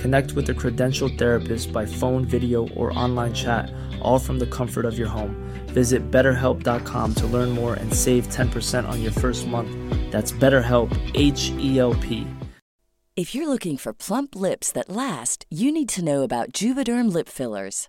Connect with a credentialed therapist by phone, video, or online chat, all from the comfort of your home. Visit betterhelp.com to learn more and save 10% on your first month. That's BetterHelp, H E L P. If you're looking for plump lips that last, you need to know about Juvederm lip fillers.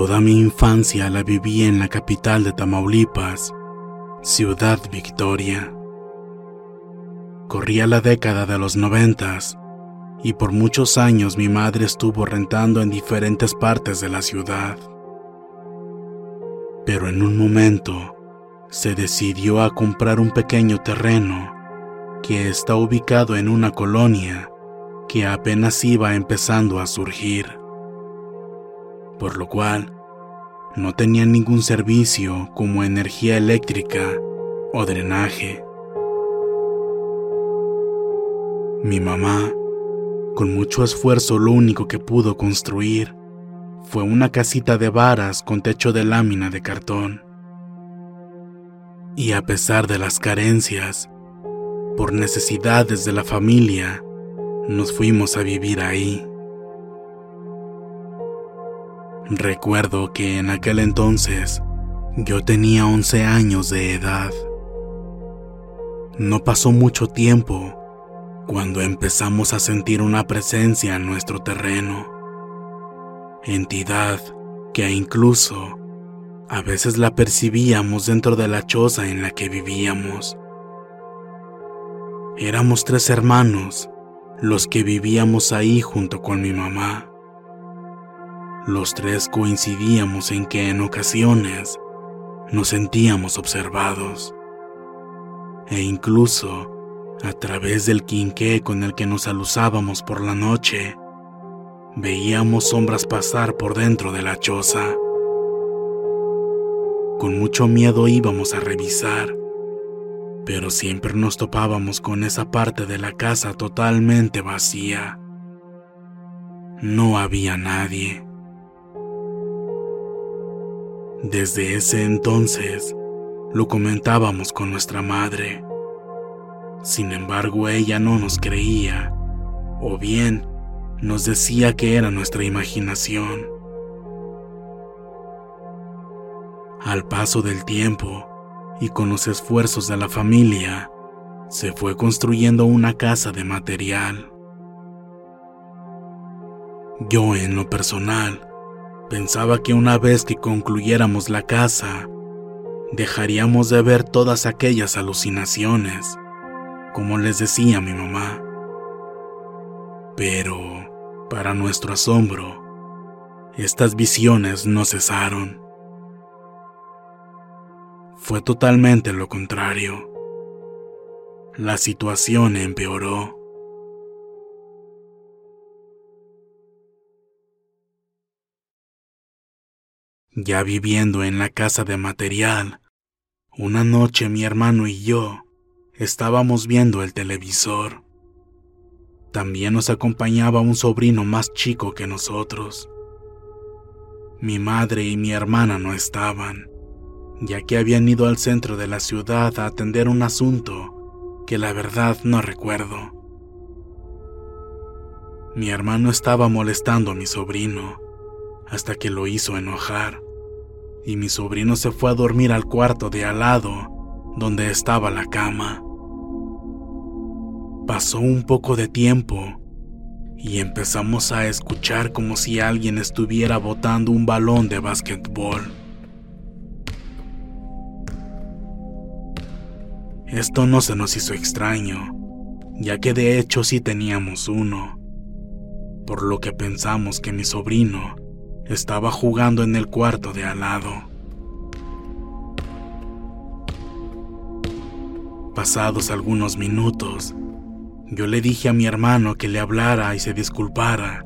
Toda mi infancia la viví en la capital de Tamaulipas, Ciudad Victoria. Corría la década de los noventas y por muchos años mi madre estuvo rentando en diferentes partes de la ciudad. Pero en un momento se decidió a comprar un pequeño terreno que está ubicado en una colonia que apenas iba empezando a surgir por lo cual no tenían ningún servicio como energía eléctrica o drenaje. Mi mamá, con mucho esfuerzo, lo único que pudo construir fue una casita de varas con techo de lámina de cartón. Y a pesar de las carencias, por necesidades de la familia, nos fuimos a vivir ahí. Recuerdo que en aquel entonces yo tenía 11 años de edad. No pasó mucho tiempo cuando empezamos a sentir una presencia en nuestro terreno. Entidad que incluso a veces la percibíamos dentro de la choza en la que vivíamos. Éramos tres hermanos los que vivíamos ahí junto con mi mamá. Los tres coincidíamos en que en ocasiones nos sentíamos observados. E incluso, a través del quinqué con el que nos alusábamos por la noche, veíamos sombras pasar por dentro de la choza. Con mucho miedo íbamos a revisar, pero siempre nos topábamos con esa parte de la casa totalmente vacía. No había nadie. Desde ese entonces lo comentábamos con nuestra madre. Sin embargo, ella no nos creía, o bien nos decía que era nuestra imaginación. Al paso del tiempo y con los esfuerzos de la familia, se fue construyendo una casa de material. Yo en lo personal Pensaba que una vez que concluyéramos la casa, dejaríamos de ver todas aquellas alucinaciones, como les decía mi mamá. Pero, para nuestro asombro, estas visiones no cesaron. Fue totalmente lo contrario. La situación empeoró. Ya viviendo en la casa de material, una noche mi hermano y yo estábamos viendo el televisor. También nos acompañaba un sobrino más chico que nosotros. Mi madre y mi hermana no estaban, ya que habían ido al centro de la ciudad a atender un asunto que la verdad no recuerdo. Mi hermano estaba molestando a mi sobrino hasta que lo hizo enojar, y mi sobrino se fue a dormir al cuarto de al lado, donde estaba la cama. Pasó un poco de tiempo y empezamos a escuchar como si alguien estuviera botando un balón de básquetbol. Esto no se nos hizo extraño, ya que de hecho sí teníamos uno, por lo que pensamos que mi sobrino estaba jugando en el cuarto de al lado. Pasados algunos minutos, yo le dije a mi hermano que le hablara y se disculpara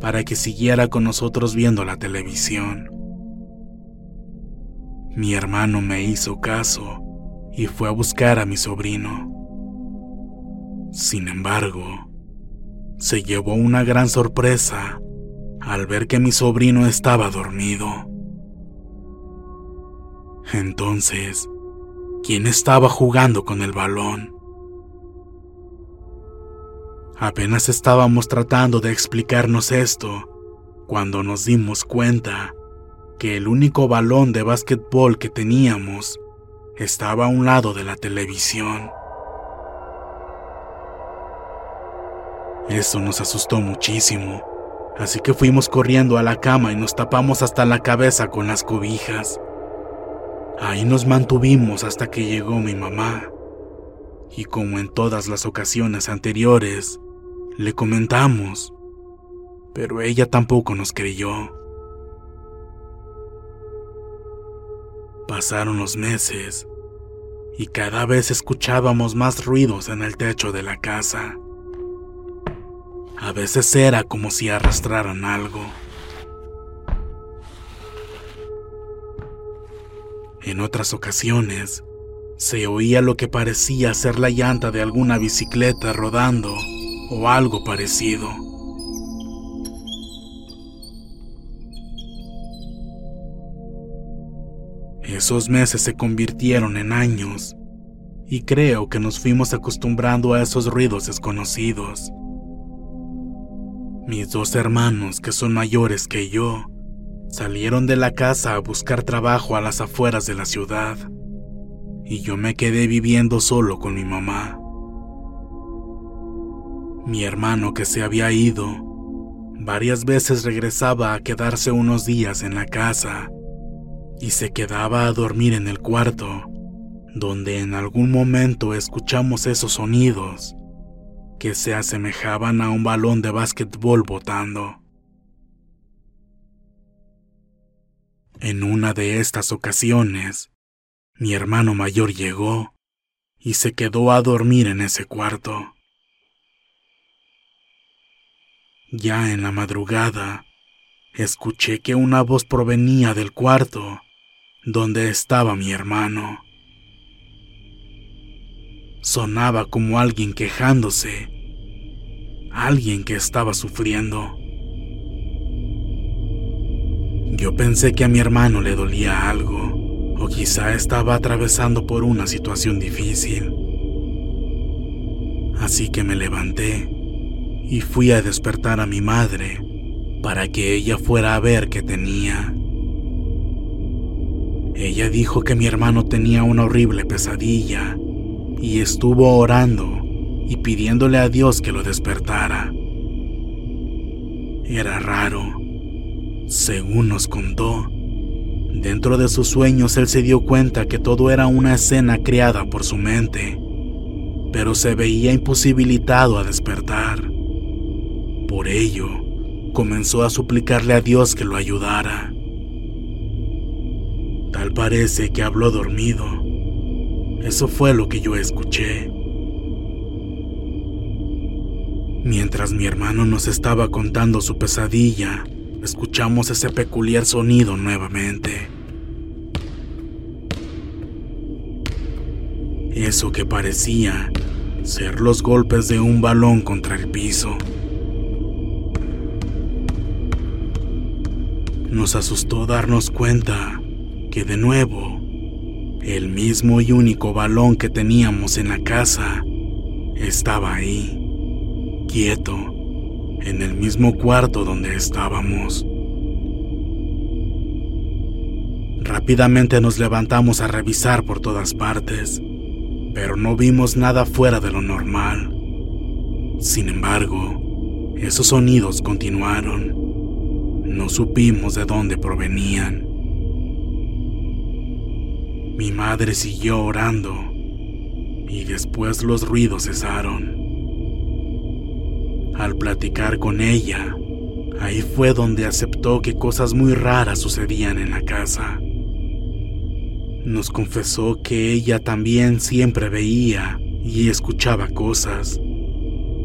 para que siguiera con nosotros viendo la televisión. Mi hermano me hizo caso y fue a buscar a mi sobrino. Sin embargo, se llevó una gran sorpresa al ver que mi sobrino estaba dormido. Entonces, ¿quién estaba jugando con el balón? Apenas estábamos tratando de explicarnos esto cuando nos dimos cuenta que el único balón de básquetbol que teníamos estaba a un lado de la televisión. Eso nos asustó muchísimo, así que fuimos corriendo a la cama y nos tapamos hasta la cabeza con las cobijas. Ahí nos mantuvimos hasta que llegó mi mamá. Y como en todas las ocasiones anteriores, le comentamos, pero ella tampoco nos creyó. Pasaron los meses y cada vez escuchábamos más ruidos en el techo de la casa. A veces era como si arrastraran algo. En otras ocasiones, se oía lo que parecía ser la llanta de alguna bicicleta rodando o algo parecido. Esos meses se convirtieron en años y creo que nos fuimos acostumbrando a esos ruidos desconocidos. Mis dos hermanos, que son mayores que yo, salieron de la casa a buscar trabajo a las afueras de la ciudad y yo me quedé viviendo solo con mi mamá. Mi hermano que se había ido, varias veces regresaba a quedarse unos días en la casa y se quedaba a dormir en el cuarto, donde en algún momento escuchamos esos sonidos que se asemejaban a un balón de básquetbol botando. En una de estas ocasiones, mi hermano mayor llegó y se quedó a dormir en ese cuarto. Ya en la madrugada, escuché que una voz provenía del cuarto donde estaba mi hermano. Sonaba como alguien quejándose, alguien que estaba sufriendo. Yo pensé que a mi hermano le dolía algo, o quizá estaba atravesando por una situación difícil. Así que me levanté y fui a despertar a mi madre para que ella fuera a ver qué tenía. Ella dijo que mi hermano tenía una horrible pesadilla y estuvo orando y pidiéndole a Dios que lo despertara. Era raro. Según nos contó, dentro de sus sueños él se dio cuenta que todo era una escena creada por su mente, pero se veía imposibilitado a despertar. Por ello, comenzó a suplicarle a Dios que lo ayudara. Tal parece que habló dormido. Eso fue lo que yo escuché. Mientras mi hermano nos estaba contando su pesadilla, escuchamos ese peculiar sonido nuevamente. Eso que parecía ser los golpes de un balón contra el piso. Nos asustó darnos cuenta que de nuevo, el mismo y único balón que teníamos en la casa estaba ahí, quieto, en el mismo cuarto donde estábamos. Rápidamente nos levantamos a revisar por todas partes pero no vimos nada fuera de lo normal. Sin embargo, esos sonidos continuaron. No supimos de dónde provenían. Mi madre siguió orando y después los ruidos cesaron. Al platicar con ella, ahí fue donde aceptó que cosas muy raras sucedían en la casa nos confesó que ella también siempre veía y escuchaba cosas,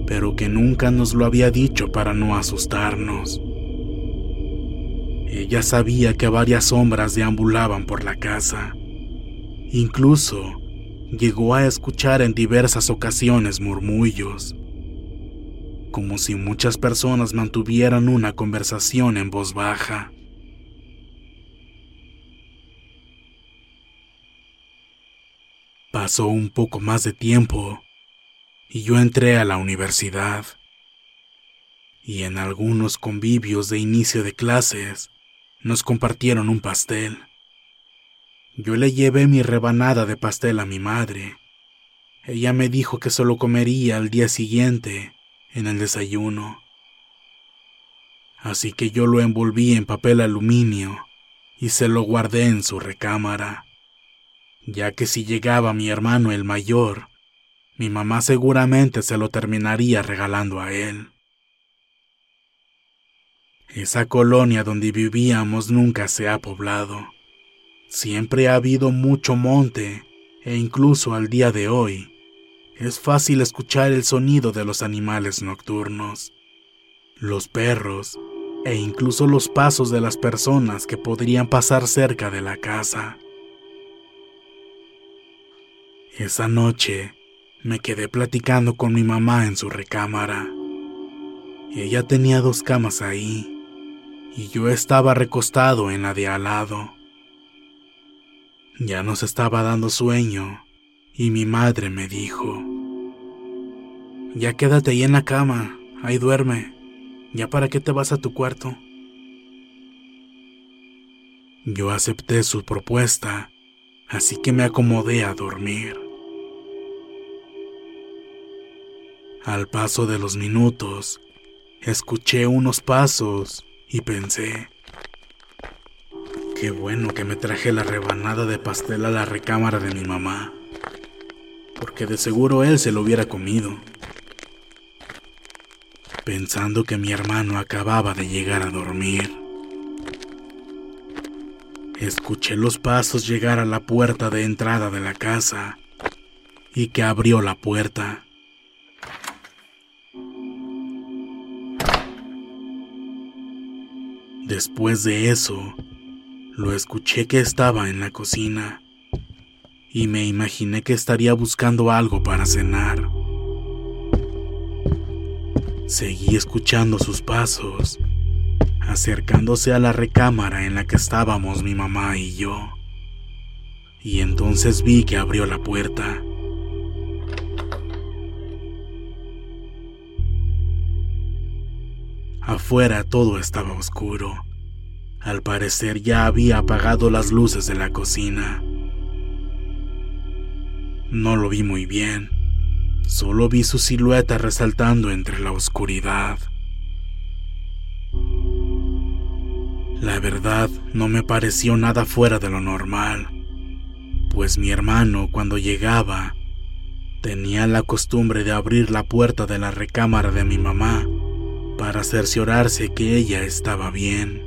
pero que nunca nos lo había dicho para no asustarnos. Ella sabía que varias sombras deambulaban por la casa. Incluso llegó a escuchar en diversas ocasiones murmullos, como si muchas personas mantuvieran una conversación en voz baja. Pasó un poco más de tiempo y yo entré a la universidad. Y en algunos convivios de inicio de clases nos compartieron un pastel. Yo le llevé mi rebanada de pastel a mi madre. Ella me dijo que solo comería al día siguiente, en el desayuno. Así que yo lo envolví en papel aluminio y se lo guardé en su recámara ya que si llegaba mi hermano el mayor, mi mamá seguramente se lo terminaría regalando a él. Esa colonia donde vivíamos nunca se ha poblado. Siempre ha habido mucho monte e incluso al día de hoy es fácil escuchar el sonido de los animales nocturnos, los perros e incluso los pasos de las personas que podrían pasar cerca de la casa. Esa noche me quedé platicando con mi mamá en su recámara. Ella tenía dos camas ahí y yo estaba recostado en la de al lado. Ya nos estaba dando sueño y mi madre me dijo, ya quédate ahí en la cama, ahí duerme, ya para qué te vas a tu cuarto. Yo acepté su propuesta, así que me acomodé a dormir. Al paso de los minutos, escuché unos pasos y pensé, qué bueno que me traje la rebanada de pastel a la recámara de mi mamá, porque de seguro él se lo hubiera comido. Pensando que mi hermano acababa de llegar a dormir. Escuché los pasos llegar a la puerta de entrada de la casa y que abrió la puerta. Después de eso, lo escuché que estaba en la cocina y me imaginé que estaría buscando algo para cenar. Seguí escuchando sus pasos, acercándose a la recámara en la que estábamos mi mamá y yo. Y entonces vi que abrió la puerta. Afuera todo estaba oscuro. Al parecer ya había apagado las luces de la cocina. No lo vi muy bien, solo vi su silueta resaltando entre la oscuridad. La verdad no me pareció nada fuera de lo normal, pues mi hermano cuando llegaba tenía la costumbre de abrir la puerta de la recámara de mi mamá para cerciorarse que ella estaba bien.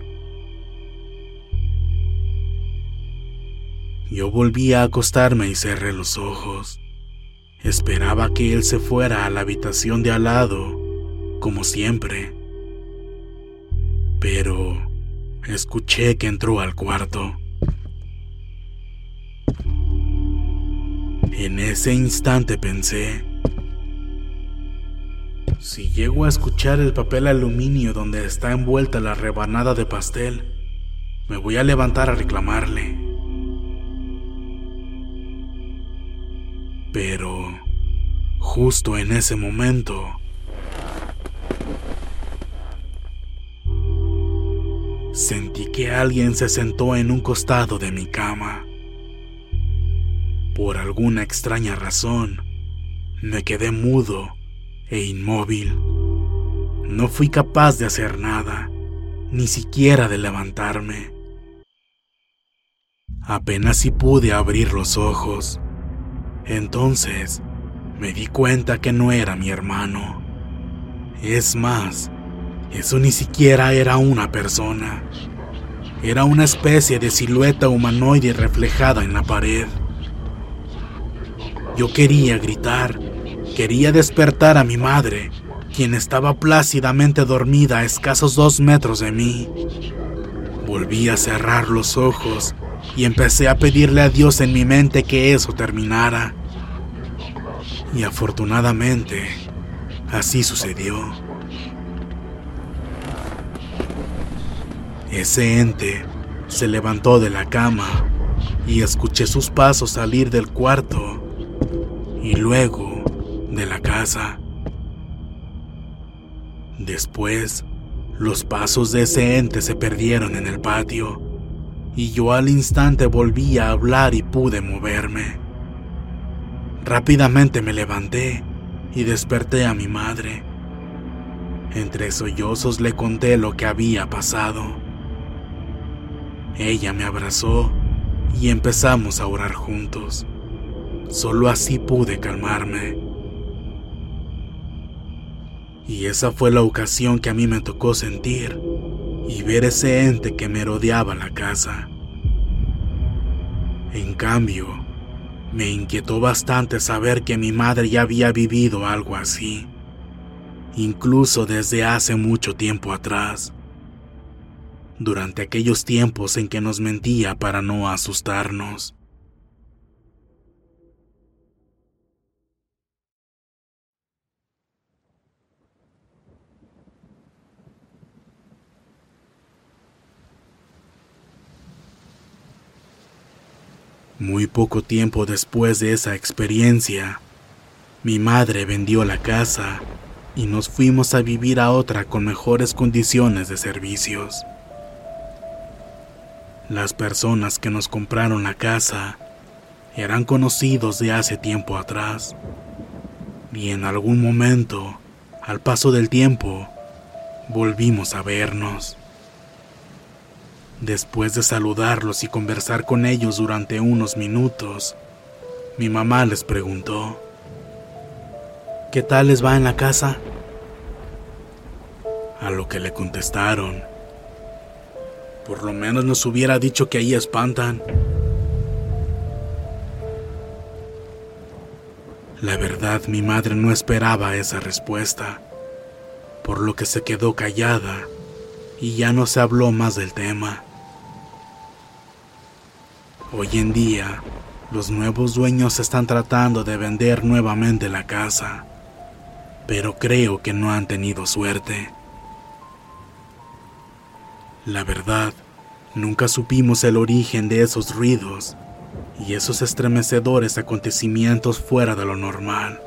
Yo volví a acostarme y cerré los ojos. Esperaba que él se fuera a la habitación de al lado, como siempre. Pero escuché que entró al cuarto. En ese instante pensé, si llego a escuchar el papel aluminio donde está envuelta la rebanada de pastel, me voy a levantar a reclamarle. Justo en ese momento, sentí que alguien se sentó en un costado de mi cama. Por alguna extraña razón, me quedé mudo e inmóvil. No fui capaz de hacer nada, ni siquiera de levantarme. Apenas si pude abrir los ojos. Entonces me di cuenta que no era mi hermano. Es más, eso ni siquiera era una persona. Era una especie de silueta humanoide reflejada en la pared. Yo quería gritar, quería despertar a mi madre, quien estaba plácidamente dormida a escasos dos metros de mí. Volví a cerrar los ojos y empecé a pedirle a Dios en mi mente que eso terminara. Y afortunadamente, así sucedió. Ese ente se levantó de la cama y escuché sus pasos salir del cuarto y luego de la casa. Después, los pasos de ese ente se perdieron en el patio y yo al instante volví a hablar y pude moverme. Rápidamente me levanté y desperté a mi madre. Entre sollozos le conté lo que había pasado. Ella me abrazó y empezamos a orar juntos. Solo así pude calmarme. Y esa fue la ocasión que a mí me tocó sentir y ver ese ente que me rodeaba la casa. En cambio, me inquietó bastante saber que mi madre ya había vivido algo así, incluso desde hace mucho tiempo atrás, durante aquellos tiempos en que nos mentía para no asustarnos. Muy poco tiempo después de esa experiencia, mi madre vendió la casa y nos fuimos a vivir a otra con mejores condiciones de servicios. Las personas que nos compraron la casa eran conocidos de hace tiempo atrás y en algún momento, al paso del tiempo, volvimos a vernos. Después de saludarlos y conversar con ellos durante unos minutos, mi mamá les preguntó, ¿qué tal les va en la casa? A lo que le contestaron, por lo menos nos hubiera dicho que ahí espantan. La verdad, mi madre no esperaba esa respuesta, por lo que se quedó callada y ya no se habló más del tema. Hoy en día, los nuevos dueños están tratando de vender nuevamente la casa, pero creo que no han tenido suerte. La verdad, nunca supimos el origen de esos ruidos y esos estremecedores acontecimientos fuera de lo normal.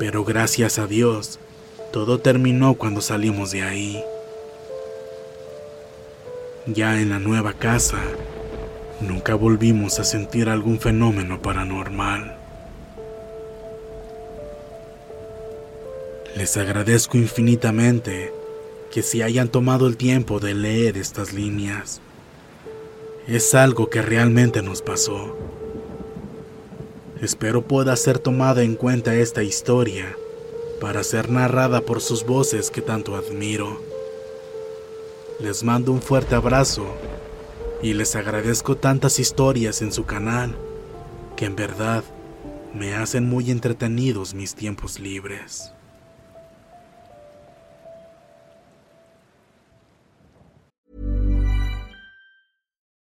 Pero gracias a Dios, todo terminó cuando salimos de ahí. Ya en la nueva casa, nunca volvimos a sentir algún fenómeno paranormal. Les agradezco infinitamente que se hayan tomado el tiempo de leer estas líneas. Es algo que realmente nos pasó. Espero pueda ser tomada en cuenta esta historia para ser narrada por sus voces que tanto admiro. Les mando un fuerte abrazo y les agradezco tantas historias en su canal que en verdad me hacen muy entretenidos mis tiempos libres.